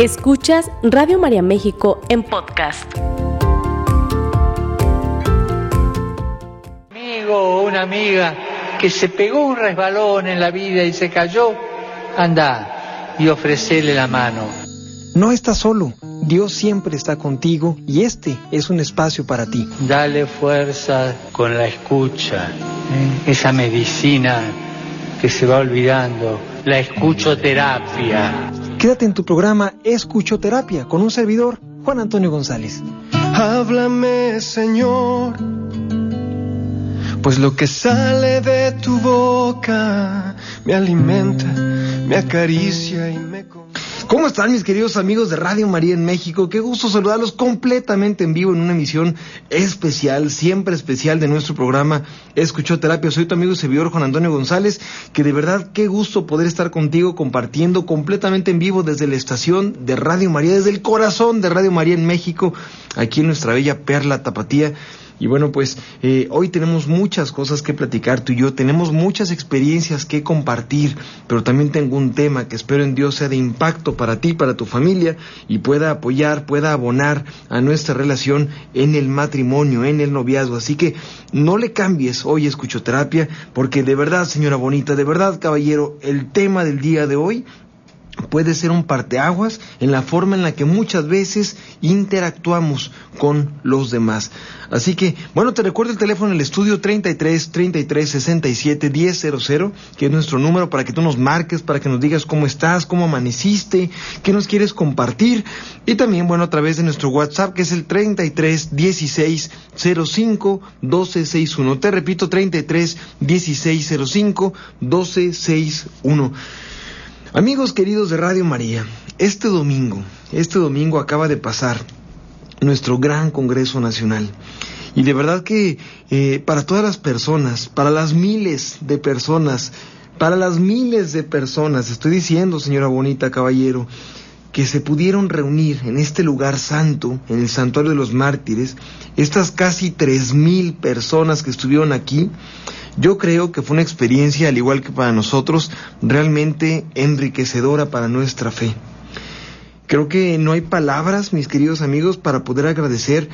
Escuchas Radio María México en podcast. Amigo o una amiga que se pegó un resbalón en la vida y se cayó, anda y ofrecele la mano. No estás solo, Dios siempre está contigo y este es un espacio para ti. Dale fuerza con la escucha, ¿eh? esa medicina que se va olvidando, la escuchoterapia. Quédate en tu programa Escuchoterapia con un servidor, Juan Antonio González. Háblame, Señor, pues lo que sale de tu boca me alimenta, me acaricia y me... ¿Cómo están mis queridos amigos de Radio María en México? Qué gusto saludarlos completamente en vivo en una emisión especial, siempre especial de nuestro programa Escuchó Terapia. Soy tu amigo y servidor Juan Antonio González, que de verdad qué gusto poder estar contigo compartiendo completamente en vivo desde la estación de Radio María, desde el corazón de Radio María en México, aquí en nuestra bella Perla Tapatía. Y bueno, pues eh, hoy tenemos muchas cosas que platicar tú y yo, tenemos muchas experiencias que compartir, pero también tengo un tema que espero en Dios sea de impacto para ti, para tu familia y pueda apoyar, pueda abonar a nuestra relación en el matrimonio, en el noviazgo. Así que no le cambies hoy escuchoterapia, porque de verdad, señora bonita, de verdad, caballero, el tema del día de hoy puede ser un parteaguas en la forma en la que muchas veces interactuamos con los demás. Así que, bueno, te recuerdo el teléfono en el estudio 33 33 67 100, que es nuestro número para que tú nos marques, para que nos digas cómo estás, cómo amaneciste, qué nos quieres compartir. Y también, bueno, a través de nuestro WhatsApp, que es el 33 16 05 12 61. Te repito, 33 16 05 12 61. Amigos queridos de Radio María, este domingo, este domingo acaba de pasar nuestro gran Congreso Nacional. Y de verdad que eh, para todas las personas, para las miles de personas, para las miles de personas, estoy diciendo, señora Bonita Caballero, que se pudieron reunir en este lugar santo, en el Santuario de los Mártires, estas casi tres mil personas que estuvieron aquí, yo creo que fue una experiencia, al igual que para nosotros, realmente enriquecedora para nuestra fe. Creo que no hay palabras, mis queridos amigos, para poder agradecer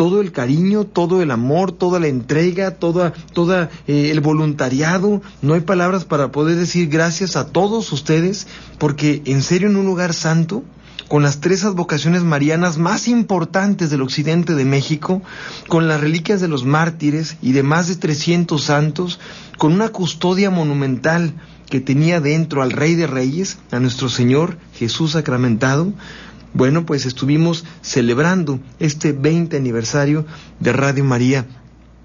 todo el cariño, todo el amor, toda la entrega, toda, toda eh, el voluntariado. No hay palabras para poder decir gracias a todos ustedes, porque en serio en un lugar santo, con las tres advocaciones marianas más importantes del occidente de México, con las reliquias de los mártires y de más de 300 santos, con una custodia monumental que tenía dentro al Rey de Reyes, a nuestro Señor Jesús sacramentado, bueno, pues estuvimos celebrando este 20 aniversario de Radio María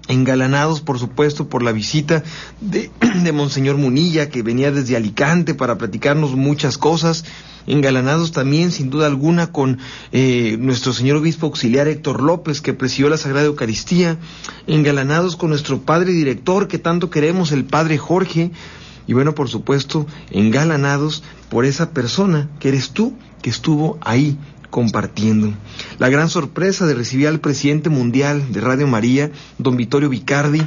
engalanados por supuesto por la visita de, de Monseñor Munilla que venía desde Alicante para platicarnos muchas cosas engalanados también, sin duda alguna, con eh, nuestro señor obispo auxiliar Héctor López, que presidió la Sagrada Eucaristía, engalanados con nuestro padre director, que tanto queremos, el padre Jorge, y bueno, por supuesto, engalanados por esa persona que eres tú, que estuvo ahí compartiendo. La gran sorpresa de recibir al presidente mundial de Radio María, don Vittorio Vicardi,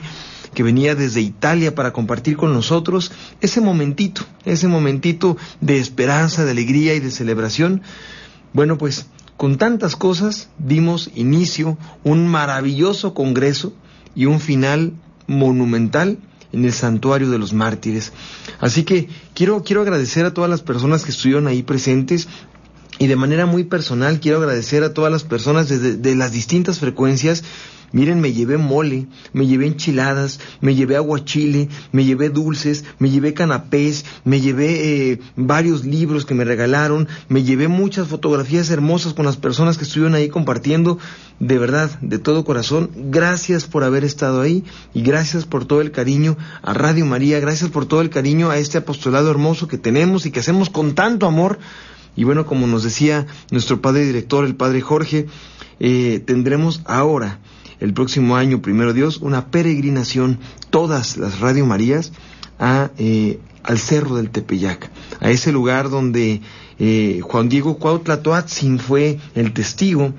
que venía desde Italia para compartir con nosotros ese momentito, ese momentito de esperanza, de alegría y de celebración. Bueno, pues con tantas cosas dimos inicio un maravilloso congreso y un final monumental en el santuario de los mártires. Así que quiero, quiero agradecer a todas las personas que estuvieron ahí presentes y de manera muy personal quiero agradecer a todas las personas desde de las distintas frecuencias Miren, me llevé mole, me llevé enchiladas, me llevé aguachile, me llevé dulces, me llevé canapés, me llevé eh, varios libros que me regalaron, me llevé muchas fotografías hermosas con las personas que estuvieron ahí compartiendo. De verdad, de todo corazón, gracias por haber estado ahí y gracias por todo el cariño a Radio María, gracias por todo el cariño a este apostolado hermoso que tenemos y que hacemos con tanto amor. Y bueno, como nos decía nuestro padre director, el padre Jorge, eh, tendremos ahora el próximo año, primero Dios, una peregrinación, todas las Radio Marías, a, eh, al Cerro del Tepeyac, a ese lugar donde eh, Juan Diego Cuautla Toatzin fue el testigo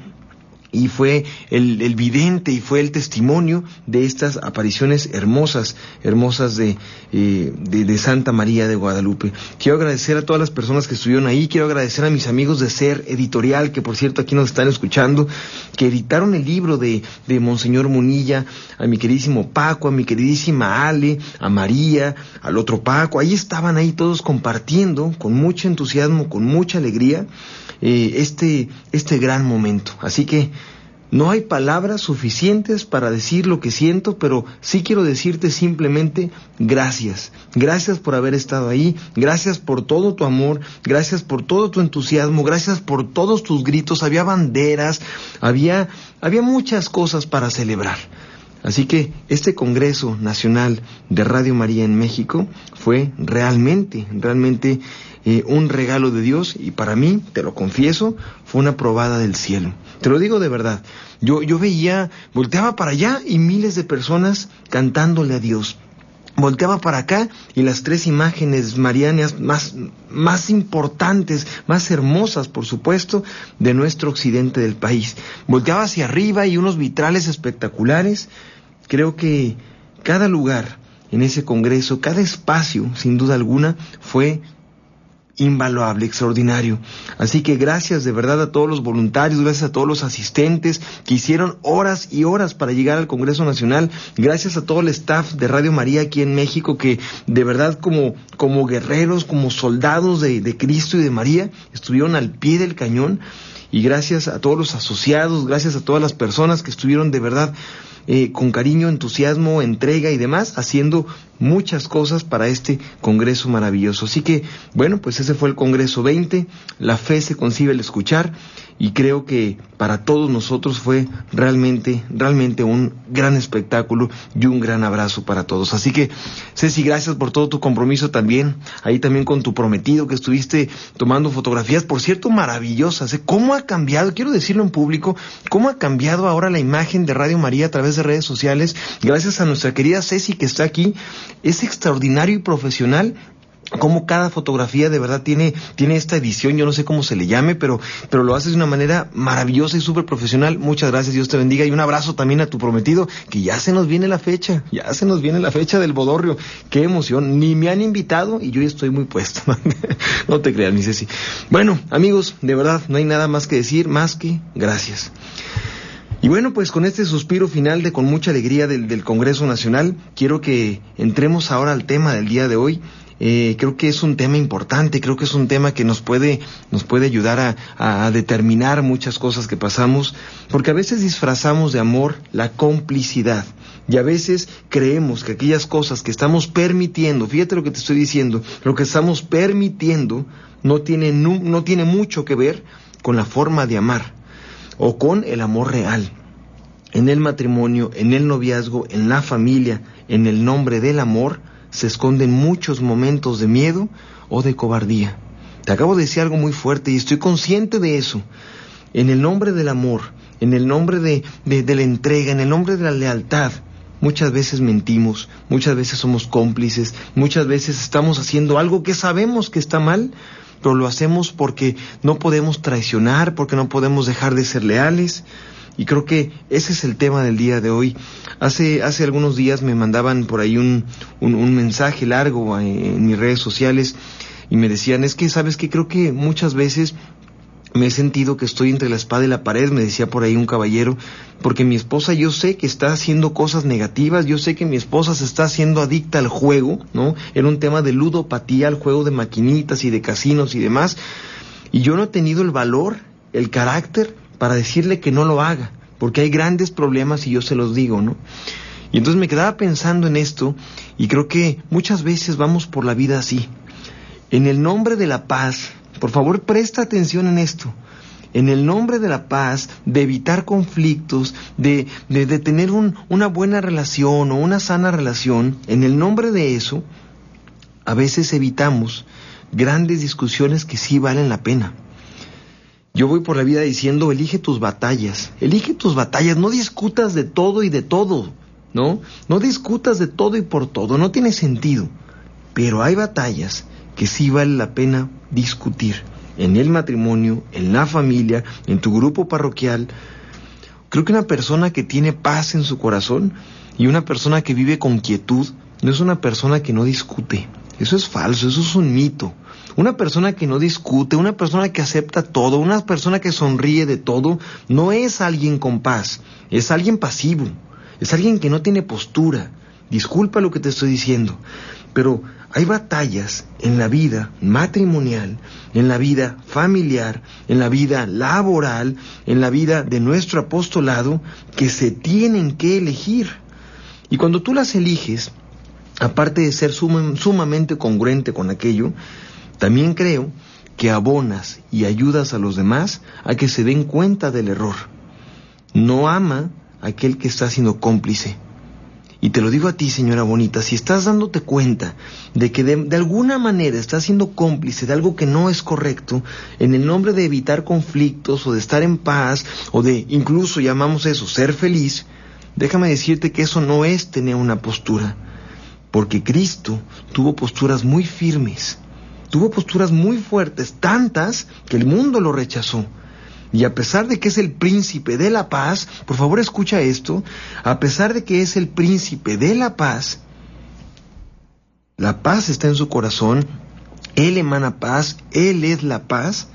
y fue el, el, vidente y fue el testimonio de estas apariciones hermosas, hermosas de, eh, de, de, Santa María de Guadalupe. Quiero agradecer a todas las personas que estuvieron ahí, quiero agradecer a mis amigos de Ser Editorial, que por cierto aquí nos están escuchando, que editaron el libro de, de Monseñor Munilla, a mi queridísimo Paco, a mi queridísima Ale, a María, al otro Paco, ahí estaban ahí todos compartiendo con mucho entusiasmo, con mucha alegría, eh, este, este gran momento. Así que no hay palabras suficientes para decir lo que siento, pero sí quiero decirte simplemente gracias. Gracias por haber estado ahí, gracias por todo tu amor, gracias por todo tu entusiasmo, gracias por todos tus gritos. Había banderas, había, había muchas cosas para celebrar. Así que este Congreso Nacional de Radio María en México fue realmente, realmente eh, un regalo de Dios y para mí, te lo confieso, fue una probada del cielo. Te lo digo de verdad. Yo, yo veía, volteaba para allá y miles de personas cantándole a Dios. Volteaba para acá y las tres imágenes marianas más, más importantes, más hermosas, por supuesto, de nuestro occidente del país. Volteaba hacia arriba y unos vitrales espectaculares. Creo que cada lugar en ese congreso, cada espacio, sin duda alguna, fue invaluable, extraordinario. Así que gracias de verdad a todos los voluntarios, gracias a todos los asistentes que hicieron horas y horas para llegar al Congreso Nacional, gracias a todo el staff de Radio María aquí en México que de verdad como, como guerreros, como soldados de, de Cristo y de María, estuvieron al pie del cañón y gracias a todos los asociados, gracias a todas las personas que estuvieron de verdad eh, con cariño, entusiasmo, entrega y demás, haciendo muchas cosas para este Congreso maravilloso. Así que, bueno, pues ese fue el Congreso 20, la fe se concibe al escuchar y creo que para todos nosotros fue realmente, realmente un gran espectáculo y un gran abrazo para todos. Así que, Ceci, gracias por todo tu compromiso también, ahí también con tu prometido que estuviste tomando fotografías, por cierto, maravillosas. ¿eh? ¿Cómo ha cambiado, quiero decirlo en público, cómo ha cambiado ahora la imagen de Radio María a través de redes sociales, gracias a nuestra querida Ceci que está aquí, es extraordinario y profesional como cada fotografía de verdad tiene, tiene esta edición, yo no sé cómo se le llame, pero, pero lo haces de una manera maravillosa y súper profesional. Muchas gracias, Dios te bendiga. Y un abrazo también a tu prometido, que ya se nos viene la fecha, ya se nos viene la fecha del bodorrio. Qué emoción, ni me han invitado y yo ya estoy muy puesto. no te creas, ni Ceci. Bueno, amigos, de verdad, no hay nada más que decir, más que gracias. Y bueno, pues con este suspiro final de con mucha alegría del, del Congreso Nacional, quiero que entremos ahora al tema del día de hoy eh, creo que es un tema importante, creo que es un tema que nos puede, nos puede ayudar a, a determinar muchas cosas que pasamos, porque a veces disfrazamos de amor la complicidad. Y a veces creemos que aquellas cosas que estamos permitiendo, fíjate lo que te estoy diciendo, lo que estamos permitiendo no tiene, no, no tiene mucho que ver con la forma de amar o con el amor real. En el matrimonio, en el noviazgo, en la familia, en el nombre del amor, se esconden muchos momentos de miedo o de cobardía. Te acabo de decir algo muy fuerte y estoy consciente de eso. En el nombre del amor, en el nombre de, de, la entrega, en el nombre de la lealtad, muchas veces mentimos, muchas veces somos cómplices, muchas veces estamos haciendo algo que sabemos que está mal, pero lo hacemos porque no podemos traicionar, porque no podemos dejar de ser leales. Y creo que ese es el tema del día de hoy. Hace, hace algunos días me mandaban por ahí un, un, mensaje largo en mis redes sociales y me decían, es que sabes que creo que muchas veces me he sentido que estoy entre la espada y la pared, me decía por ahí un caballero, porque mi esposa yo sé que está haciendo cosas negativas, yo sé que mi esposa se está haciendo adicta al juego, ¿no? Era un tema de ludopatía, al juego de maquinitas y de casinos y demás, y yo no he tenido el valor, el carácter para decirle que no lo haga, porque hay grandes problemas y yo se los digo, ¿no? Y entonces me quedaba pensando en esto y creo que muchas veces vamos por la vida así. En el nombre de la paz, por favor presta atención en esto. En el nombre de la paz, de evitar conflictos, de, de, tener un, una buena relación o una sana relación, en el nombre de eso, a veces evitamos grandes discusiones que sí valen la pena. Yo voy por la vida diciendo, elige tus batallas, elige tus batallas, no discutas de todo y de todo, ¿no? No discutas de todo y por todo, no tiene sentido. Pero hay batallas que sí vale la pena discutir en el matrimonio, en la familia, en tu grupo parroquial, Creo que una persona que tiene paz en su corazón y una persona que vive con quietud no es una persona que no discute. Eso es falso, eso es un mito. Una persona que no discute, una persona que acepta todo, una persona que sonríe de todo, no es alguien con paz, es alguien pasivo, es alguien que no tiene postura. Disculpa lo que te estoy diciendo, pero hay batallas en la vida matrimonial, en la vida familiar, en la vida laboral, en la vida de nuestro apostolado, que se tienen que elegir. Y cuando tú las eliges, aparte de ser sumamente congruente con aquello, también creo que abonas y ayudas a los demás a que se den cuenta del error. No ama a aquel que está siendo cómplice. Y te lo digo a ti, señora bonita, si estás dándote cuenta de que de, alguna manera estás siendo cómplice de algo que no es correcto, en el nombre de evitar conflictos o de estar en paz o de incluso llamamos eso ser feliz, déjame decirte que eso no es tener una postura, porque Cristo tuvo posturas muy firmes, tuvo posturas muy fuertes, tantas que el mundo lo rechazó. Y a pesar de que es el príncipe de la paz, por favor escucha esto, a pesar de que es el príncipe de la paz, la paz está en su corazón, Él emana paz, Él es la paz,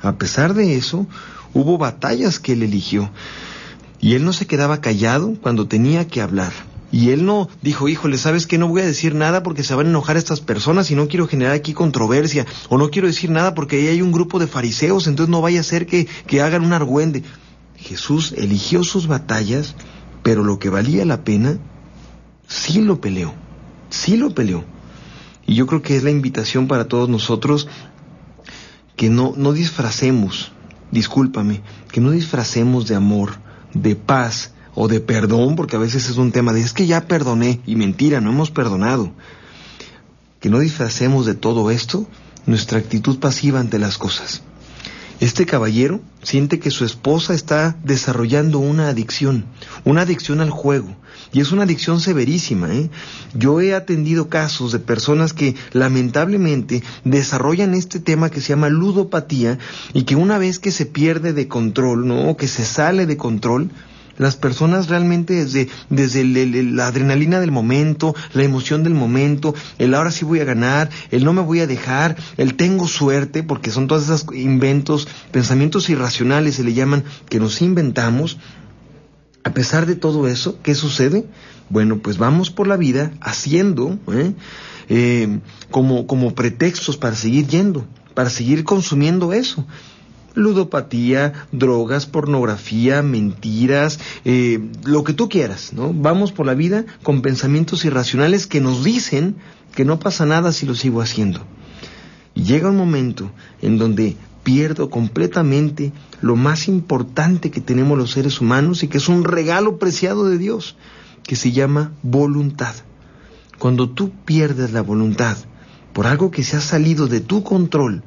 a pesar de eso, hubo batallas que Él eligió. Y Él no se quedaba callado cuando tenía que hablar. Y él no dijo, híjole, ¿sabes qué? No voy a decir nada porque se van a enojar estas personas y no quiero generar aquí controversia. O no quiero decir nada porque ahí hay un grupo de fariseos, entonces no vaya a ser que, que hagan un argüende. Jesús eligió sus batallas, pero lo que valía la pena, sí lo peleó. Sí lo peleó. Y yo creo que es la invitación para todos nosotros que no, no disfracemos, discúlpame, que no disfracemos de amor, de paz, o de perdón, porque a veces es un tema de es que ya perdoné y mentira, no hemos perdonado. Que no disfracemos de todo esto nuestra actitud pasiva ante las cosas. Este caballero siente que su esposa está desarrollando una adicción, una adicción al juego, y es una adicción severísima. ¿eh? Yo he atendido casos de personas que lamentablemente desarrollan este tema que se llama ludopatía y que una vez que se pierde de control, ¿no? que se sale de control, las personas realmente desde, desde la adrenalina del momento, la emoción del momento, el ahora sí voy a ganar, el no me voy a dejar, el tengo suerte, porque son todos esos inventos, pensamientos irracionales se le llaman, que nos inventamos. A pesar de todo eso, ¿qué sucede? Bueno, pues vamos por la vida haciendo ¿eh? Eh, como, como pretextos para seguir yendo, para seguir consumiendo eso ludopatía, drogas, pornografía, mentiras, eh, lo que tú quieras, ¿no? Vamos por la vida con pensamientos irracionales que nos dicen que no pasa nada si lo sigo haciendo. Y llega un momento en donde pierdo completamente lo más importante que tenemos los seres humanos y que es un regalo preciado de Dios, que se llama voluntad. Cuando tú pierdes la voluntad por algo que se ha salido de tu control,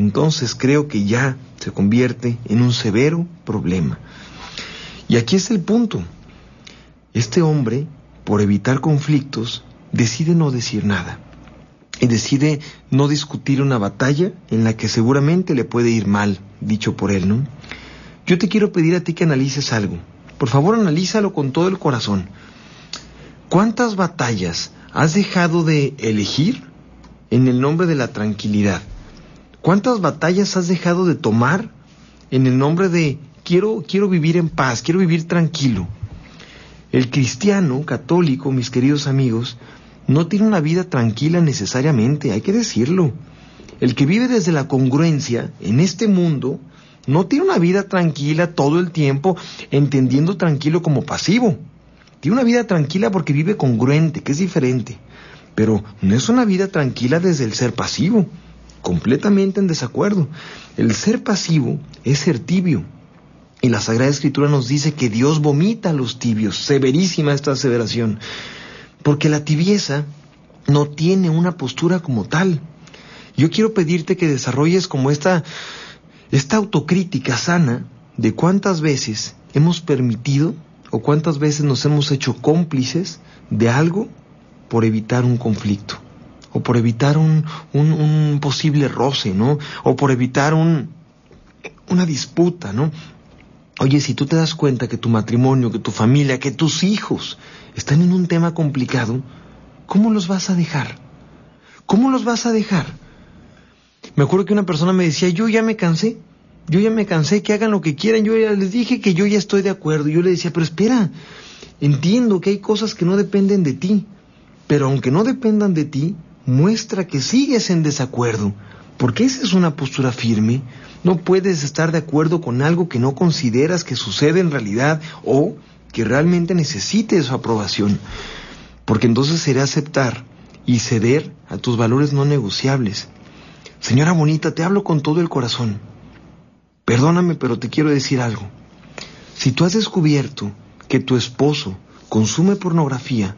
entonces creo que ya se convierte en un severo problema. Y aquí es el punto. Este hombre, por evitar conflictos, decide no decir nada y decide no discutir una batalla en la que seguramente le puede ir mal, dicho por él, ¿no? Yo te quiero pedir a ti que analices algo. Por favor, analízalo con todo el corazón. ¿Cuántas batallas has dejado de elegir en el nombre de la tranquilidad? ¿Cuántas batallas has dejado de tomar en el nombre de quiero, quiero vivir en paz, quiero vivir tranquilo? El cristiano católico, mis queridos amigos, no tiene una vida tranquila necesariamente, hay que decirlo. El que vive desde la congruencia en este mundo no tiene una vida tranquila todo el tiempo, entendiendo tranquilo como pasivo. Tiene una vida tranquila porque vive congruente, que es diferente. Pero no es una vida tranquila desde el ser pasivo completamente en desacuerdo. El ser pasivo es ser tibio. Y la Sagrada Escritura nos dice que Dios vomita a los tibios. Severísima esta aseveración. Porque la tibieza no tiene una postura como tal. Yo quiero pedirte que desarrolles como esta, esta autocrítica sana de cuántas veces hemos permitido o cuántas veces nos hemos hecho cómplices de algo por evitar un conflicto o por evitar un, un, posible roce, ¿no? O por evitar un, una disputa, ¿no? Oye, si tú te das cuenta que tu matrimonio, que tu familia, que tus hijos están en un tema complicado, ¿cómo los vas a dejar? ¿Cómo los vas a dejar? Me acuerdo que una persona me decía, yo ya me cansé, yo ya me cansé, que hagan lo que quieran, yo ya les dije que yo ya estoy de acuerdo. Yo le decía, pero espera, entiendo que hay cosas que no dependen de ti, pero aunque no dependan de ti, muestra que sigues en desacuerdo, porque esa es una postura firme. No puedes estar de acuerdo con algo que no consideras que sucede en realidad o que realmente necesite su aprobación, porque entonces sería aceptar y ceder a tus valores no negociables. Señora bonita, te hablo con todo el corazón. Perdóname, pero te quiero decir algo. Si tú has descubierto que tu esposo consume pornografía,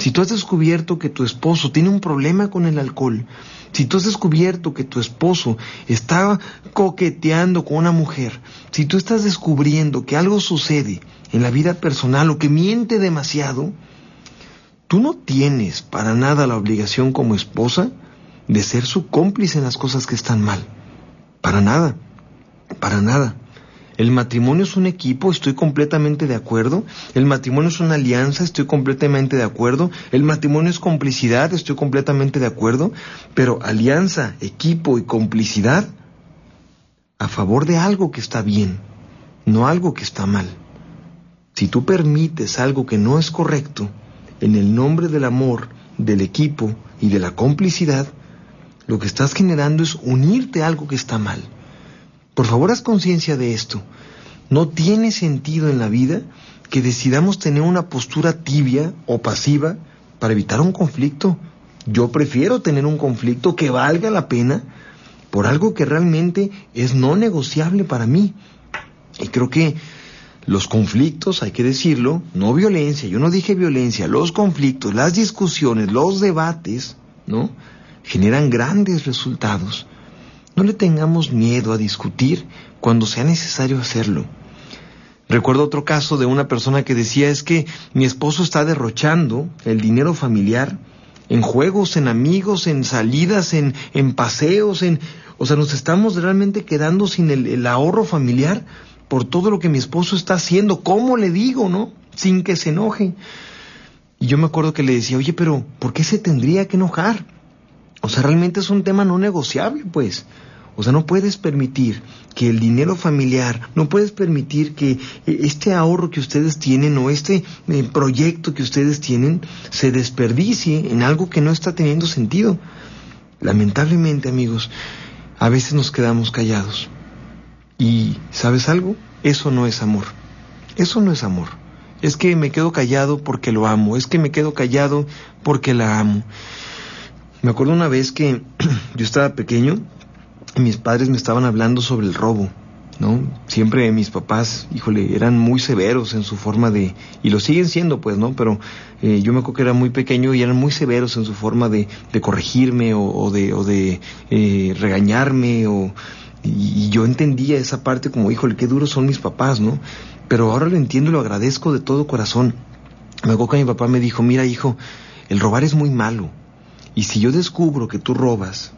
si tú has descubierto que tu esposo tiene un problema con el alcohol, si tú has descubierto que tu esposo está coqueteando con una mujer, si tú estás descubriendo que algo sucede en la vida personal o que miente demasiado, tú no tienes para nada la obligación como esposa de ser su cómplice en las cosas que están mal. Para nada. Para nada. El matrimonio es un equipo, estoy completamente de acuerdo. El matrimonio es una alianza, estoy completamente de acuerdo. El matrimonio es complicidad, estoy completamente de acuerdo. Pero alianza, equipo y complicidad a favor de algo que está bien, no algo que está mal. Si tú permites algo que no es correcto, en el nombre del amor, del equipo y de la complicidad, lo que estás generando es unirte a algo que está mal. Por favor, haz conciencia de esto. No tiene sentido en la vida que decidamos tener una postura tibia o pasiva para evitar un conflicto. Yo prefiero tener un conflicto que valga la pena por algo que realmente es no negociable para mí. Y creo que los conflictos, hay que decirlo, no violencia, yo no dije violencia, los conflictos, las discusiones, los debates, ¿no? Generan grandes resultados. No le tengamos miedo a discutir cuando sea necesario hacerlo. Recuerdo otro caso de una persona que decía es que mi esposo está derrochando el dinero familiar en juegos, en amigos, en salidas, en, en paseos, en... O sea, nos estamos realmente quedando sin el, el ahorro familiar por todo lo que mi esposo está haciendo. ¿Cómo le digo, no? Sin que se enoje. Y yo me acuerdo que le decía, oye, pero ¿por qué se tendría que enojar? O sea, realmente es un tema no negociable, pues. O sea, no puedes permitir que el dinero familiar, no puedes permitir que eh, este ahorro que ustedes tienen o este eh, proyecto que ustedes tienen se desperdicie en algo que no está teniendo sentido. Lamentablemente, amigos, a veces nos quedamos callados. Y, ¿sabes algo? Eso no es amor. Eso no es amor. Es que me quedo callado porque lo amo. Es que me quedo callado porque la amo. Me acuerdo una vez que yo estaba pequeño mis padres me estaban hablando sobre el robo, ¿no? Siempre mis papás, híjole, eran muy severos en su forma de, y lo siguen siendo, pues, ¿no? Pero eh, yo me acuerdo que era muy pequeño y eran muy severos en su forma de, de corregirme o, de, o de eh, regañarme o, y, y yo entendía esa parte como, híjole, qué duros son mis papás, ¿no? Pero ahora lo entiendo y lo agradezco de todo corazón. Me acuerdo que mi papá me dijo, mira, hijo, el robar es muy malo y si yo descubro que tú robas,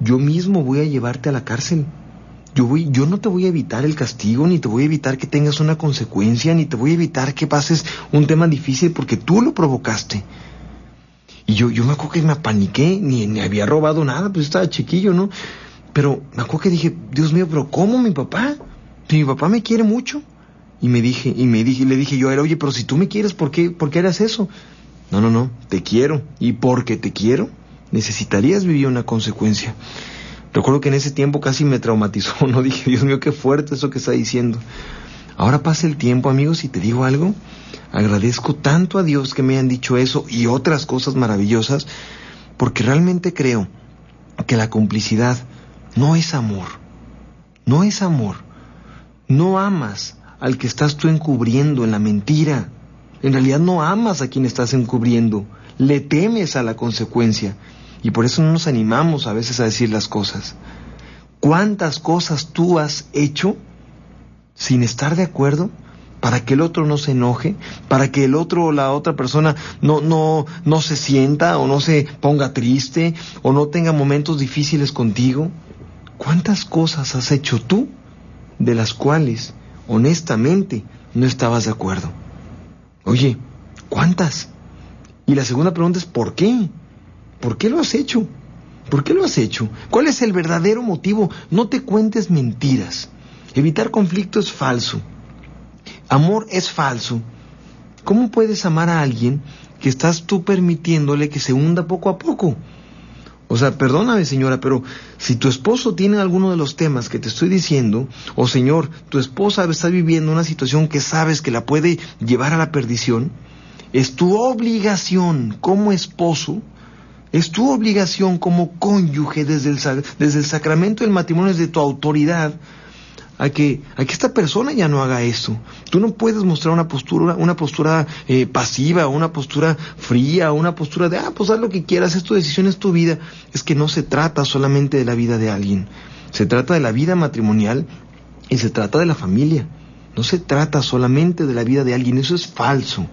yo mismo voy a llevarte a la cárcel. Yo, voy, yo no te voy a evitar el castigo, ni te voy a evitar que tengas una consecuencia, ni te voy a evitar que pases un tema difícil porque tú lo provocaste. Y yo, yo me acuerdo que me apaniqué, ni, ni había robado nada, pues estaba chiquillo, ¿no? Pero me acuerdo que dije, Dios mío, pero ¿cómo mi papá? Si mi papá me quiere mucho. Y me dije, y me dije, le dije yo oye, pero si tú me quieres, ¿por qué, por qué eras eso? No, no, no, te quiero. Y porque te quiero, necesitarías vivir una consecuencia. Recuerdo que en ese tiempo casi me traumatizó, no dije, Dios mío, qué fuerte eso que está diciendo. Ahora pasa el tiempo, amigos, y te digo algo, agradezco tanto a Dios que me hayan dicho eso y otras cosas maravillosas, porque realmente creo que la complicidad no es amor, no es amor. No amas al que estás tú encubriendo en la mentira, en realidad no amas a quien estás encubriendo, le temes a la consecuencia. Y por eso no nos animamos a veces a decir las cosas. ¿Cuántas cosas tú has hecho sin estar de acuerdo para que el otro no se enoje, para que el otro o la otra persona no, no, no se sienta o no se ponga triste o no tenga momentos difíciles contigo? ¿Cuántas cosas has hecho tú de las cuales honestamente no estabas de acuerdo. Oye, ¿cuántas? Y la segunda pregunta es ¿por qué? ¿Por qué lo has hecho? ¿Por qué lo has hecho? ¿Cuál es el verdadero motivo? No te cuentes mentiras. Evitar conflicto es falso. Amor es falso. ¿Cómo puedes amar a alguien que estás tú permitiéndole que se hunda poco a poco? O sea, perdóname señora, pero si tu esposo tiene alguno de los temas que te estoy diciendo, o señor, tu esposa está viviendo una situación que sabes que la puede llevar a la perdición, es tu obligación como esposo, es tu obligación como cónyuge desde el, desde el sacramento del matrimonio, desde tu autoridad, a que, a que esta persona ya no haga eso. Tú no puedes mostrar una postura, una postura eh, pasiva, una postura fría, una postura de, ah, pues haz lo que quieras, es tu decisión, es tu vida. Es que no se trata solamente de la vida de alguien, se trata de la vida matrimonial y se trata de la familia. No se trata solamente de la vida de alguien, eso es falso.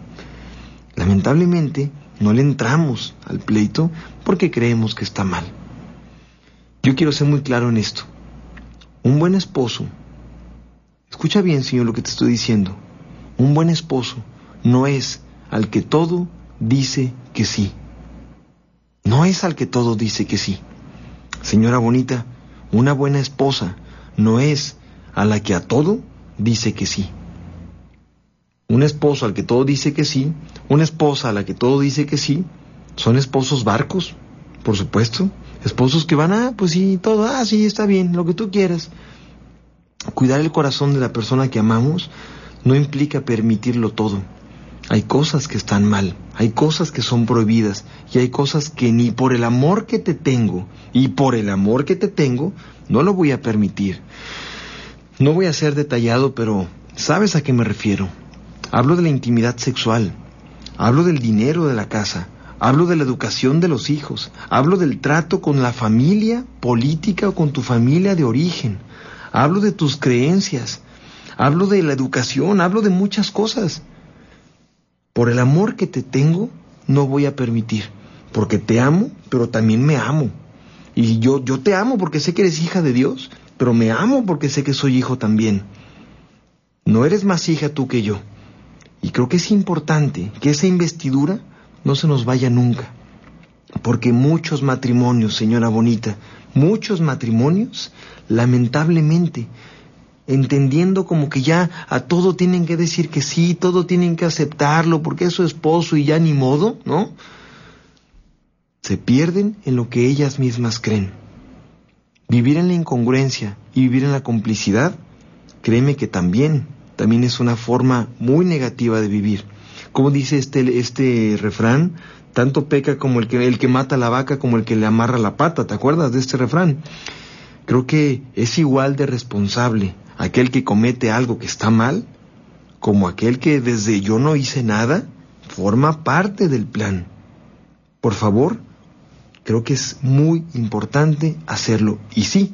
Lamentablemente, no le entramos al pleito porque creemos que está mal. Yo quiero ser muy claro en esto. Un buen esposo Escucha bien, Señor, lo que te estoy diciendo. Un buen esposo no es al que todo dice que sí. No es al que todo dice que sí. Señora bonita, una buena esposa no es a la que a todo dice que sí. Un esposo al que todo dice que sí, una esposa a la que todo dice que sí, son esposos barcos, por supuesto. Esposos que van, ah, pues sí, todo, ah, sí, está bien, lo que tú quieras. Cuidar el corazón de la persona que amamos no implica permitirlo todo. Hay cosas que están mal, hay cosas que son prohibidas y hay cosas que ni por el amor que te tengo y por el amor que te tengo no lo voy a permitir. No voy a ser detallado, pero ¿sabes a qué me refiero? Hablo de la intimidad sexual, hablo del dinero de la casa, hablo de la educación de los hijos, hablo del trato con la familia política o con tu familia de origen, hablo de tus creencias, hablo de la educación, hablo de muchas cosas. Por el amor que te tengo, no voy a permitir, porque te amo, pero también me amo. Y yo, yo te amo porque sé que eres hija de Dios, pero me amo porque sé que soy hijo también. No eres más hija tú que yo. Y creo que es importante que esa investidura no se nos vaya nunca. Porque muchos matrimonios, señora bonita, muchos matrimonios lamentablemente, entendiendo como que ya a todo tienen que decir que sí, todo tienen que aceptarlo porque es su esposo y ya ni modo, ¿no? Se pierden en lo que ellas mismas creen. Vivir en la incongruencia y vivir en la complicidad, créeme que también, también es una forma muy negativa de vivir. Como dice este, este refrán, tanto peca como el que, el que mata la vaca como el que le amarra la pata, ¿te acuerdas de este refrán? Creo que es igual de responsable aquel que comete algo que está mal como aquel que desde yo no hice nada forma parte del plan. Por favor, creo que es muy importante hacerlo. Y sí,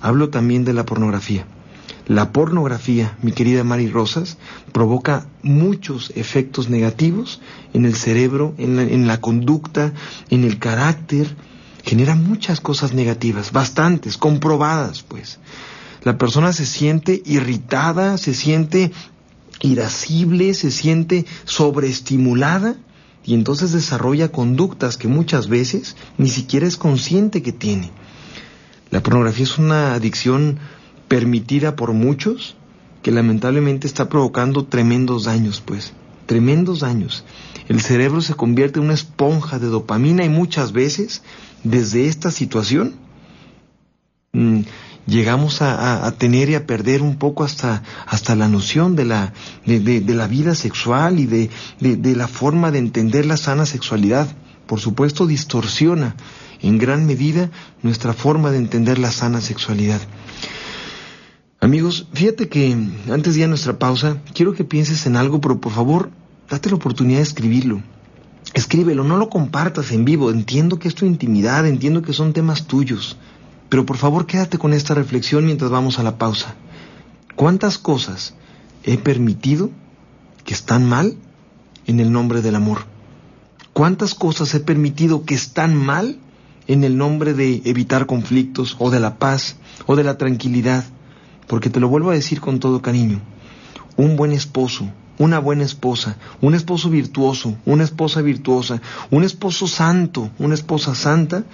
hablo también de la pornografía. La pornografía, mi querida Mari Rosas, provoca muchos efectos negativos en el cerebro, en la, en la conducta, en el carácter, genera muchas cosas negativas, bastantes, comprobadas, pues. La persona se siente irritada, se siente irascible, se siente sobreestimulada y entonces desarrolla conductas que muchas veces ni siquiera es consciente que tiene. La pornografía es una adicción permitida por muchos que lamentablemente está provocando tremendos daños, pues, tremendos daños. El cerebro se convierte en una esponja de dopamina y muchas veces desde esta situación mm, llegamos a, tener y a perder un poco hasta, hasta la noción de la, de, la vida sexual y de, de, la forma de entender la sana sexualidad. Por supuesto, distorsiona en gran medida nuestra forma de entender la sana sexualidad. Amigos, fíjate que antes de nuestra pausa, quiero que pienses en algo, pero por favor, date la oportunidad de escribirlo. Escríbelo, no lo compartas en vivo. Entiendo que es tu intimidad, entiendo que son temas tuyos. Pero por favor quédate con esta reflexión mientras vamos a la pausa. ¿Cuántas cosas he permitido que están mal en el nombre del amor? ¿Cuántas cosas he permitido que están mal en el nombre de evitar conflictos o de la paz o de la tranquilidad? Porque te lo vuelvo a decir con todo cariño. un buen esposo, una buena esposa, un esposo virtuoso, una esposa virtuosa, un esposo santo, una esposa santa,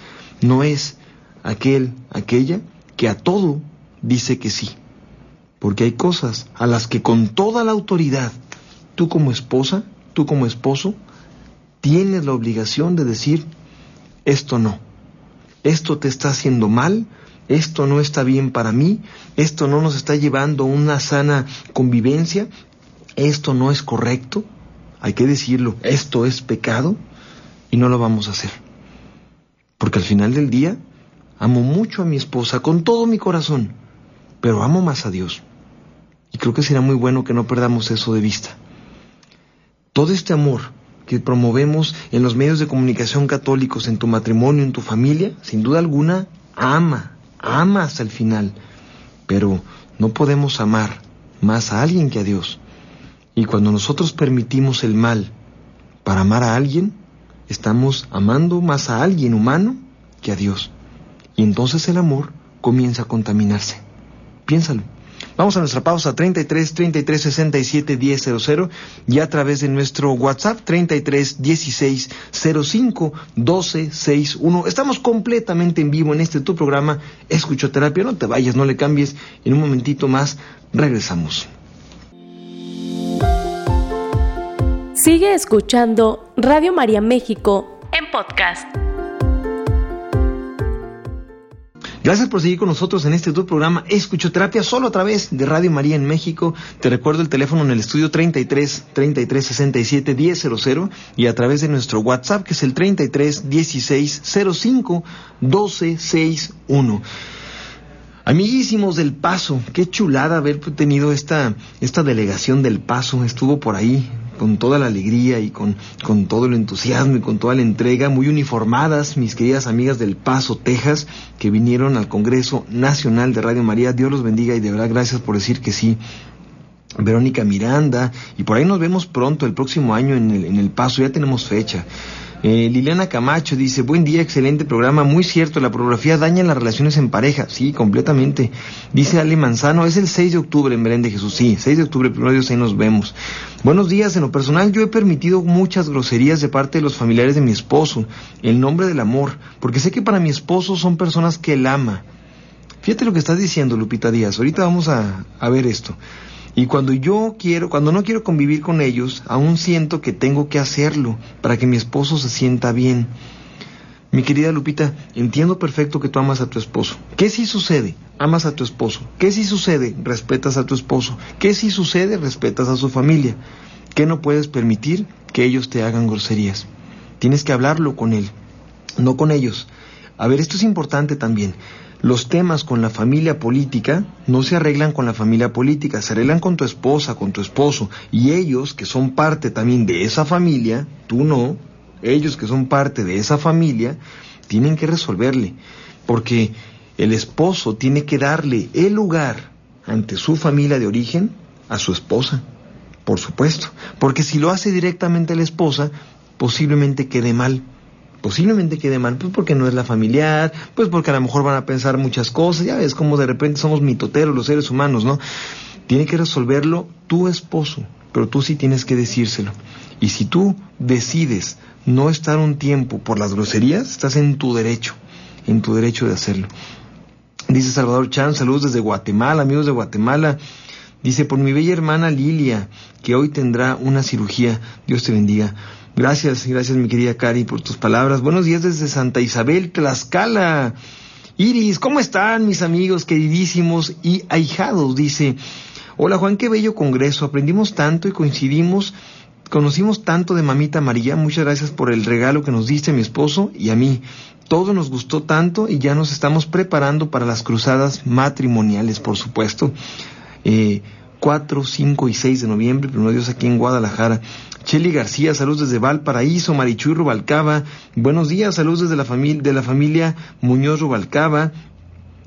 no es aquel, aquella que a todo dice que sí. Porque hay cosas a las que con toda la autoridad, tú como esposa, tú como esposo, tienes la obligación de decir, esto no, esto te está haciendo mal, esto no está bien para mí, esto no nos está llevando a una sana convivencia, esto no es correcto, hay que decirlo, esto es pecado y no lo vamos a hacer. Porque al final del día, amo mucho a mi esposa con todo mi corazón, pero amo más a Dios. Y creo que será muy bueno que no perdamos eso de vista. Todo este amor que promovemos en los medios de comunicación católicos, en tu matrimonio, en tu familia, sin duda alguna, ama, ama hasta el final. Pero no podemos amar más a alguien que a Dios. Y cuando nosotros permitimos el mal para amar a alguien, estamos amando más a alguien humano que a Dios. Y entonces el amor comienza a contaminarse. Piénsalo. Vamos a nuestra pausa 33 33 67 1000 y a través de nuestro WhatsApp 33 16 05 12 61. Estamos completamente en vivo en este tu programa Escuchoterapia. No te vayas, no le cambies. En un momentito más regresamos. Sigue escuchando Radio María México en podcast. Gracias por seguir con nosotros en este tu programa Escuchoterapia solo a través de Radio María en México. Te recuerdo el teléfono en el estudio 33 33 67 1000 y a través de nuestro WhatsApp que es el 33 16 05 12 61. Amiguísimos del Paso, qué chulada haber tenido esta, esta delegación del Paso. Estuvo por ahí con toda la alegría y con, con todo el entusiasmo y con toda la entrega, muy uniformadas, mis queridas amigas del Paso, Texas, que vinieron al Congreso Nacional de Radio María. Dios los bendiga y de verdad gracias por decir que sí. Verónica Miranda, y por ahí nos vemos pronto, el próximo año en el, en el Paso, ya tenemos fecha. Eh, Liliana Camacho dice, buen día, excelente programa, muy cierto, la pornografía daña las relaciones en pareja, sí, completamente. Dice Ale Manzano, es el 6 de octubre en Belén de Jesús, sí, 6 de octubre, primero Dios, ahí nos vemos. Buenos días, en lo personal yo he permitido muchas groserías de parte de los familiares de mi esposo, en nombre del amor, porque sé que para mi esposo son personas que él ama. Fíjate lo que estás diciendo, Lupita Díaz, ahorita vamos a, a ver esto. Y cuando yo quiero, cuando no quiero convivir con ellos, aún siento que tengo que hacerlo para que mi esposo se sienta bien. Mi querida Lupita, entiendo perfecto que tú amas a tu esposo. ¿Qué si sucede? Amas a tu esposo. ¿Qué si sucede? Respetas a tu esposo. ¿Qué si sucede? Respetas a su familia. ¿Qué no puedes permitir? Que ellos te hagan groserías. Tienes que hablarlo con él, no con ellos. A ver, esto es importante también. Los temas con la familia política no se arreglan con la familia política, se arreglan con tu esposa, con tu esposo. Y ellos, que son parte también de esa familia, tú no, ellos que son parte de esa familia, tienen que resolverle. Porque el esposo tiene que darle el lugar ante su familia de origen a su esposa, por supuesto. Porque si lo hace directamente la esposa, posiblemente quede mal posiblemente quede mal, pues porque no es la familiar, pues porque a lo mejor van a pensar muchas cosas, ya ves como de repente somos mitoteros los seres humanos, ¿no? Tiene que resolverlo tu esposo, pero tú sí tienes que decírselo. Y si tú decides no estar un tiempo por las groserías, estás en tu derecho, en tu derecho de hacerlo. Dice Salvador Chan, saludos desde Guatemala, amigos de Guatemala. Dice, por mi bella hermana Lilia, que hoy tendrá una cirugía, Dios te bendiga. Gracias, gracias mi querida Cari por tus palabras. Buenos días desde Santa Isabel, Tlaxcala. Iris, ¿cómo están mis amigos queridísimos y ahijados? Dice, hola Juan, qué bello congreso, aprendimos tanto y coincidimos, conocimos tanto de mamita María, muchas gracias por el regalo que nos diste mi esposo y a mí. Todo nos gustó tanto y ya nos estamos preparando para las cruzadas matrimoniales, por supuesto. Eh, 4, 5 y 6 de noviembre, primero Dios aquí en Guadalajara. Cheli García, saludos desde Valparaíso, Marichuy Rubalcaba, buenos días, saludos desde la familia, de la familia Muñoz Rubalcaba.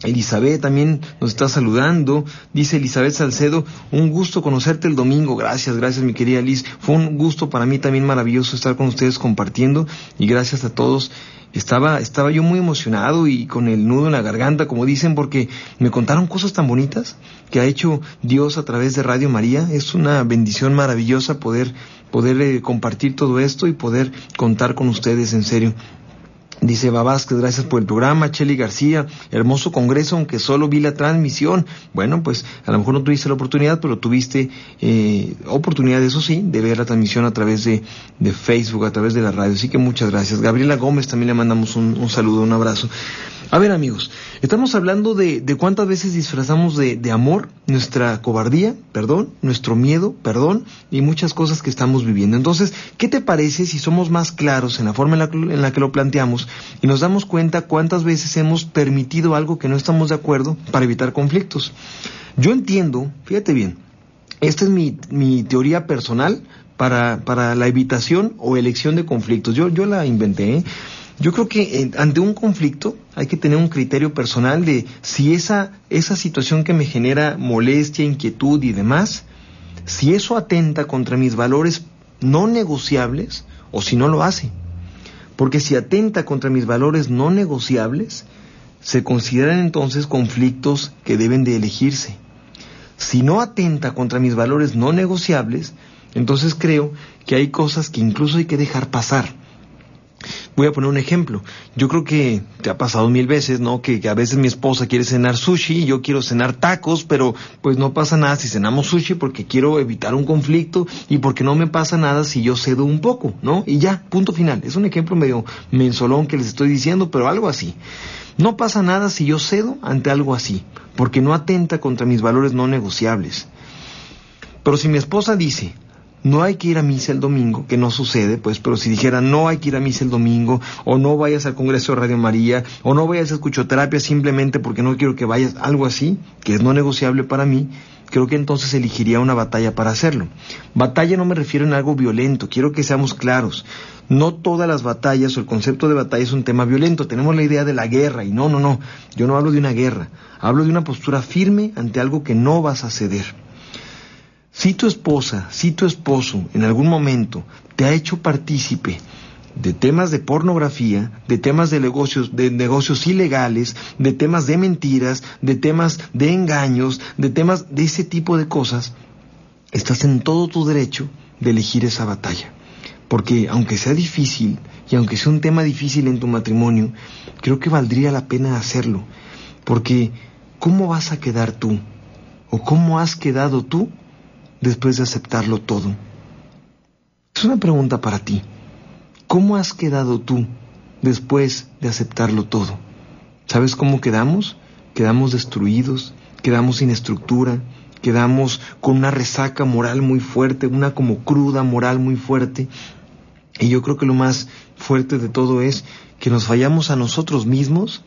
Elizabeth también nos está saludando. Dice Elizabeth Salcedo, un gusto conocerte el domingo. Gracias, gracias mi querida Liz. Fue un gusto para mí también maravilloso estar con ustedes compartiendo y gracias a todos. Estaba, estaba yo muy emocionado y con el nudo en la garganta, como dicen, porque me contaron cosas tan bonitas que ha hecho Dios a través de Radio María. Es una bendición maravillosa poder, poder eh, compartir todo esto y poder contar con ustedes en serio. Dice Babásquez, gracias por el programa. Cheli García, hermoso congreso, aunque solo vi la transmisión. Bueno, pues a lo mejor no tuviste la oportunidad, pero tuviste eh, oportunidad, eso sí, de ver la transmisión a través de, de, Facebook, a través de la radio. Así que muchas gracias. Gabriela Gómez también le mandamos un, un saludo, un abrazo. A ver amigos, estamos hablando de, de cuántas veces disfrazamos de, de, amor nuestra cobardía, perdón, nuestro miedo, perdón, y muchas cosas que estamos viviendo. Entonces, ¿qué te parece si somos más claros en la forma en la, en la que lo planteamos y nos damos cuenta cuántas veces hemos permitido algo que no estamos de acuerdo para evitar conflictos? Yo entiendo, fíjate bien, esta es mi, mi teoría personal para, para la evitación o elección de conflictos. Yo, yo la inventé, ¿eh? Yo creo que eh, ante un conflicto hay que tener un criterio personal de si esa, esa situación que me genera molestia, inquietud y demás, si eso atenta contra mis valores no negociables o si no lo hace. Porque si atenta contra mis valores no negociables, se consideran entonces conflictos que deben de elegirse. Si no atenta contra mis valores no negociables, entonces creo que hay cosas que incluso hay que dejar pasar Voy a poner un ejemplo. Yo creo que te ha pasado mil veces, ¿no? Que, a veces mi esposa quiere cenar sushi y yo quiero cenar tacos, pero pues no pasa nada si cenamos sushi porque quiero evitar un conflicto y porque no me pasa nada si yo cedo un poco, ¿no? Y ya, punto final. Es un ejemplo medio mensolón que les estoy diciendo, pero algo así. No pasa nada si yo cedo ante algo así, porque no atenta contra mis valores no negociables. Pero si mi esposa dice, no hay que ir a misa el domingo, que no sucede, pues, pero si dijera no hay que ir a misa el domingo, o no vayas al Congreso de Radio María, o no vayas a escuchoterapia simplemente porque no quiero que vayas, algo así, que es no negociable para mí, creo que entonces elegiría una batalla para hacerlo. Batalla no me refiero en algo violento, quiero que seamos claros. No todas las batallas o el concepto de batalla es un tema violento. Tenemos la idea de la guerra y no, no, no. Yo no hablo de una guerra. Hablo de una postura firme ante algo que no vas a ceder. Si tu esposa, si tu esposo en algún momento te ha hecho partícipe de temas de pornografía, de temas de negocios, de negocios ilegales, de temas de mentiras, de temas de engaños, de temas de ese tipo de cosas, estás en todo tu derecho de elegir esa batalla. Porque aunque sea difícil y aunque sea un tema difícil en tu matrimonio, creo que valdría la pena hacerlo. Porque ¿cómo vas a quedar tú? ¿O cómo has quedado tú después de aceptarlo todo? Es una pregunta para ti. ¿Cómo has quedado tú después de aceptarlo todo? ¿Sabes cómo quedamos? Quedamos destruidos, quedamos sin estructura, quedamos con una resaca moral muy fuerte, una como cruda moral muy fuerte. Y yo creo que lo más fuerte de todo es que nos fallamos a nosotros mismos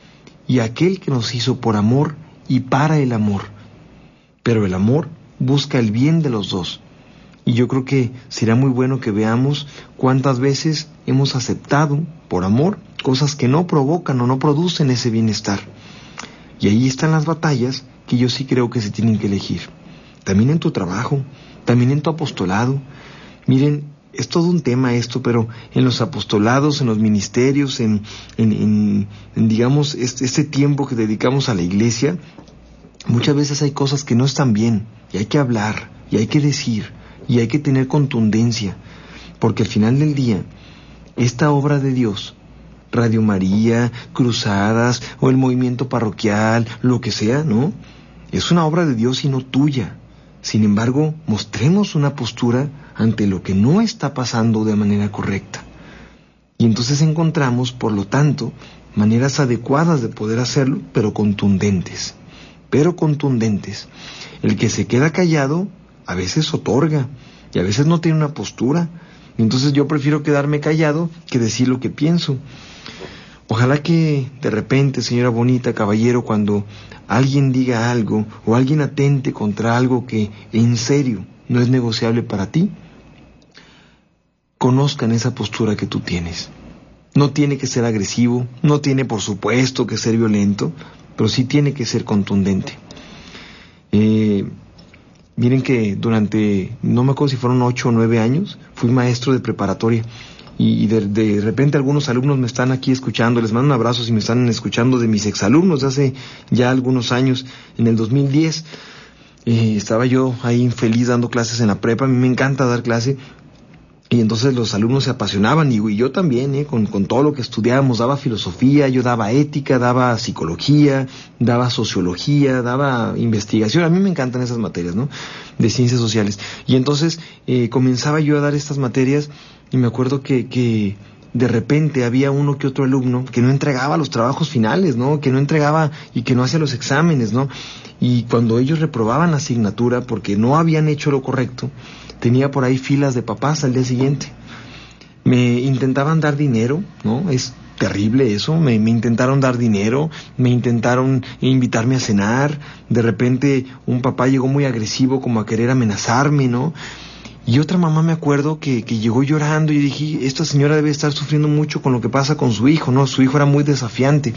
y a aquel que nos hizo por amor y para el amor. Pero el amor busca el bien de los dos. Y yo creo que será muy bueno que veamos cuántas veces hemos aceptado, por amor, cosas que no provocan o no producen ese bienestar. Y ahí están las batallas que yo sí creo que se tienen que elegir. También en tu trabajo, también en tu apostolado. Miren, es todo un tema esto, pero en los apostolados, en los ministerios, en, en, en, digamos, este, este tiempo que dedicamos a la iglesia, muchas veces hay cosas que no están bien y hay que hablar y hay que decir y hay que tener contundencia, porque al final del día, esta obra de Dios, Radio María, Cruzadas o el movimiento parroquial, lo que sea, ¿no? Es una obra de Dios y no tuya. Sin embargo, mostremos una postura ante lo que no está pasando de manera correcta. Y entonces encontramos, por lo tanto, maneras adecuadas de poder hacerlo, pero contundentes. Pero contundentes. El que se queda callado a veces otorga y a veces no tiene una postura. Entonces yo prefiero quedarme callado que decir lo que pienso. Ojalá que de repente, señora bonita, caballero, cuando alguien diga algo o alguien atente contra algo que en serio no es negociable para ti, conozcan esa postura que tú tienes. No tiene que ser agresivo, no tiene por supuesto que ser violento, pero sí tiene que ser contundente. Eh, miren que durante, no me acuerdo si fueron ocho o nueve años, fui maestro de preparatoria y, de, repente algunos alumnos me están aquí escuchando, les mando un abrazo si me están escuchando de mis exalumnos de hace ya algunos años, en el 2010. Eh, estaba yo ahí infeliz dando clases en la prepa, a mí me encanta dar clase y entonces los alumnos se apasionaban y, yo también, ¿eh? con, con, todo lo que estudiábamos, daba filosofía, yo daba ética, daba psicología, daba sociología, daba investigación. A mí me encantan esas materias, ¿no? De ciencias sociales. Y entonces eh, comenzaba yo a dar estas materias y me acuerdo que, que de repente había uno que otro alumno que no entregaba los trabajos finales, ¿no? Que no entregaba y que no hacía los exámenes, ¿no? Y cuando ellos reprobaban la asignatura porque no habían hecho lo correcto, tenía por ahí filas de papás al día siguiente. Me intentaban dar dinero, ¿no? Es terrible eso, me, intentaron dar dinero, me intentaron invitarme a cenar, de repente un papá llegó muy agresivo como a querer amenazarme, ¿no? Y otra mamá me acuerdo que, que, llegó llorando y dije, esta señora debe estar sufriendo mucho con lo que pasa con su hijo, ¿no? Su hijo era muy desafiante.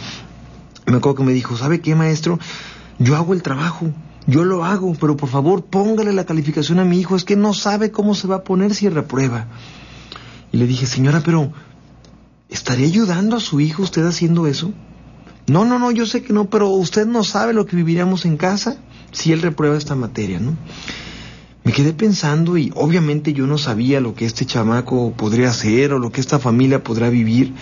Me acuerdo que me dijo, ¿sabe qué, maestro? Yo hago el trabajo, yo lo hago, pero por favor póngale la calificación a mi hijo, es que no sabe cómo se va a poner si reprueba. Y le dije, señora, pero ¿estaría ayudando a su hijo usted haciendo eso? No, no, no, yo sé que no, pero usted no sabe lo que viviríamos en casa si él reprueba esta materia, ¿no? Me quedé pensando y obviamente yo no sabía lo que este chamaco podría hacer o lo que esta familia podrá vivir,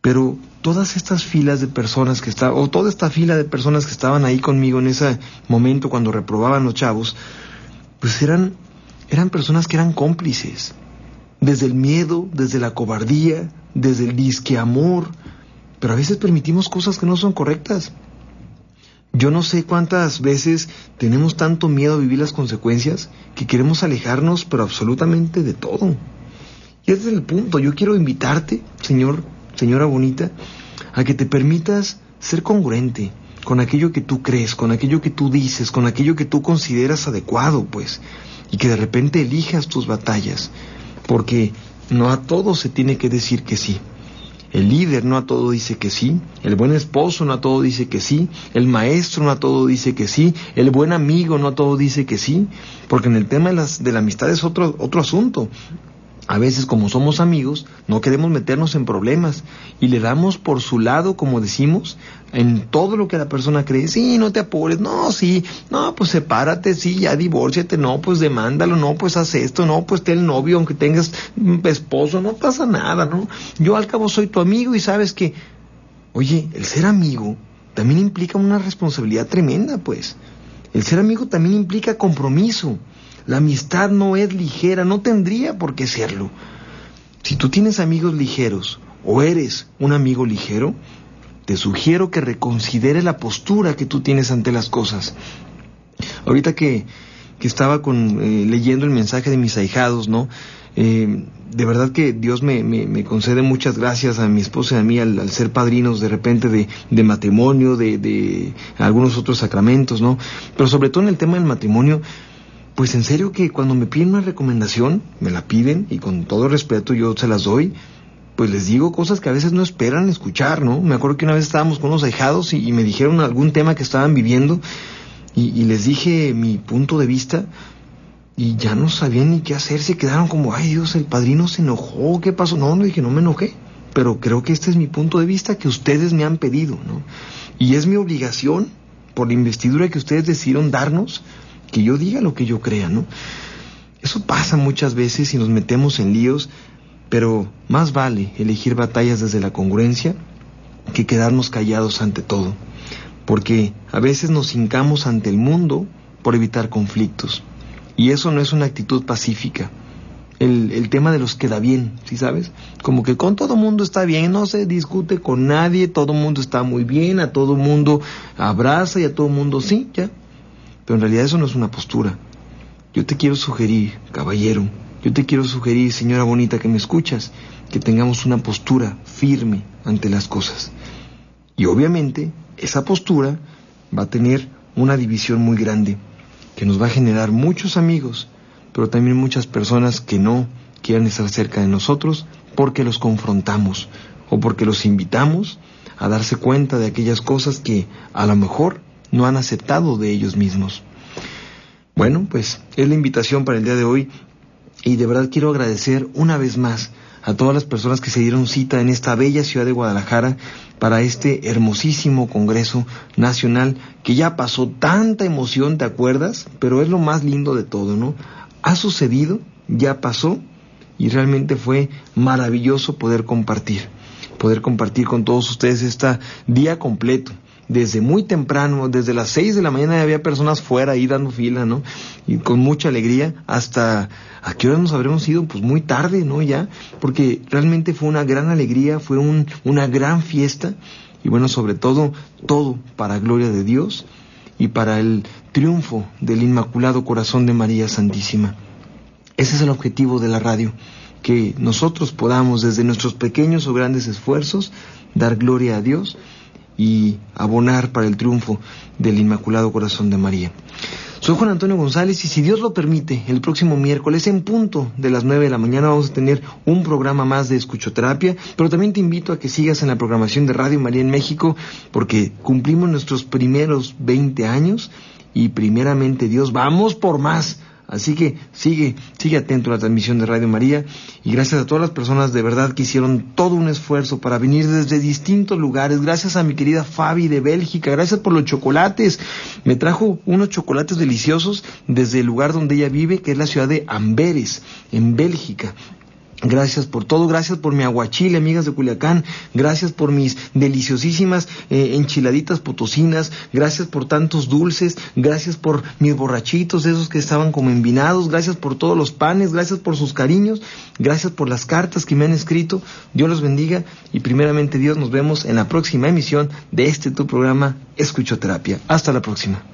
pero todas estas filas de personas que estaban, o toda esta fila de personas que estaban ahí conmigo en ese momento cuando reprobaban los chavos, pues eran, eran personas que eran cómplices. Desde el miedo, desde la cobardía, desde el disque amor, pero a veces permitimos cosas que no son correctas. Yo no sé cuántas veces tenemos tanto miedo a vivir las consecuencias que queremos alejarnos, pero absolutamente de todo. Y ese es el punto. Yo quiero invitarte, Señor, señora bonita, a que te permitas ser congruente con aquello que tú crees, con aquello que tú dices, con aquello que tú consideras adecuado, pues, y que de repente elijas tus batallas, porque no a todo se tiene que decir que sí. El líder no a todo dice que sí, el buen esposo no a todo dice que sí, el maestro no a todo dice que sí, el buen amigo no a todo dice que sí, porque en el tema de, las, de la amistad es otro, otro asunto a veces como somos amigos, no queremos meternos en problemas y le damos por su lado, como decimos, en todo lo que la persona cree. Sí, no te apures, no, sí, no, pues sepárate, sí, ya divórciate, no, pues demándalo, no, pues haz esto, no, pues ten novio, aunque tengas esposo, no pasa nada, ¿no? Yo al cabo soy tu amigo y sabes que, oye, el ser amigo también implica una responsabilidad tremenda, pues. El ser amigo también implica compromiso. La amistad no es ligera, no tendría por qué serlo. Si tú tienes amigos ligeros o eres un amigo ligero, te sugiero que reconsidere la postura que tú tienes ante las cosas. Ahorita que, que estaba con, eh, leyendo el mensaje de mis ahijados, ¿no? Eh, de verdad que Dios me, me, concede muchas gracias a mi esposa y a mí al, ser padrinos de repente de, de matrimonio, de, de algunos otros sacramentos, ¿no? Pero sobre todo en el tema del matrimonio, pues en serio que cuando me piden una recomendación, me la piden y con todo respeto yo se las doy, pues les digo cosas que a veces no esperan escuchar, ¿no? Me acuerdo que una vez estábamos con unos ahijados y, me dijeron algún tema que estaban viviendo y, les dije mi punto de vista y ya no sabían ni qué hacer, se quedaron como, ay Dios, el padrino se enojó, ¿qué pasó? No, no dije, no me enojé, pero creo que este es mi punto de vista que ustedes me han pedido, ¿no? Y es mi obligación, por la investidura que ustedes decidieron darnos, que yo diga lo que yo crea, ¿no? Eso pasa muchas veces y nos metemos en líos, pero más vale elegir batallas desde la congruencia que quedarnos callados ante todo, porque a veces nos hincamos ante el mundo por evitar conflictos, y eso no es una actitud pacífica. El, tema de los queda bien, ¿sí sabes? Como que con todo mundo está bien, no se discute con nadie, todo mundo está muy bien, a todo mundo abraza y a todo mundo sí, ya, pero en realidad eso no es una postura. Yo te quiero sugerir, caballero, yo te quiero sugerir, señora bonita que me escuchas, que tengamos una postura firme ante las cosas. Y obviamente esa postura va a tener una división muy grande, que nos va a generar muchos amigos, pero también muchas personas que no quieran estar cerca de nosotros porque los confrontamos o porque los invitamos a darse cuenta de aquellas cosas que a lo mejor no han aceptado de ellos mismos. Bueno, pues es la invitación para el día de hoy y de verdad quiero agradecer una vez más a todas las personas que se dieron cita en esta bella ciudad de Guadalajara para este hermosísimo Congreso Nacional que ya pasó tanta emoción, ¿te acuerdas? Pero es lo más lindo de todo, ¿no? Ha sucedido, ya pasó y realmente fue maravilloso poder compartir, poder compartir con todos ustedes este día completo desde muy temprano, desde las 6 de la mañana había personas fuera ahí dando fila, ¿no? Y con mucha alegría, hasta a qué hora nos habremos ido, pues muy tarde, ¿no? Ya, porque realmente fue una gran alegría, fue un, una gran fiesta, y bueno, sobre todo, todo para gloria de Dios y para el triunfo del Inmaculado Corazón de María Santísima. Ese es el objetivo de la radio, que nosotros podamos desde nuestros pequeños o grandes esfuerzos dar gloria a Dios y abonar para el triunfo del Inmaculado Corazón de María. Soy Juan Antonio González y si Dios lo permite, el próximo miércoles en punto de las 9 de la mañana vamos a tener un programa más de escuchoterapia, pero también te invito a que sigas en la programación de Radio María en México porque cumplimos nuestros primeros 20 años y primeramente Dios, vamos por más. Así que sigue, sigue atento a la transmisión de Radio María y gracias a todas las personas de verdad que hicieron todo un esfuerzo para venir desde distintos lugares. Gracias a mi querida Fabi de Bélgica, gracias por los chocolates. Me trajo unos chocolates deliciosos desde el lugar donde ella vive, que es la ciudad de Amberes, en Bélgica. Gracias por todo, gracias por mi aguachile, amigas de Culiacán, gracias por mis deliciosísimas eh, enchiladitas potosinas, gracias por tantos dulces, gracias por mis borrachitos, esos que estaban como envinados, gracias por todos los panes, gracias por sus cariños, gracias por las cartas que me han escrito, Dios los bendiga y primeramente Dios nos vemos en la próxima emisión de este tu programa Escuchoterapia. Hasta la próxima.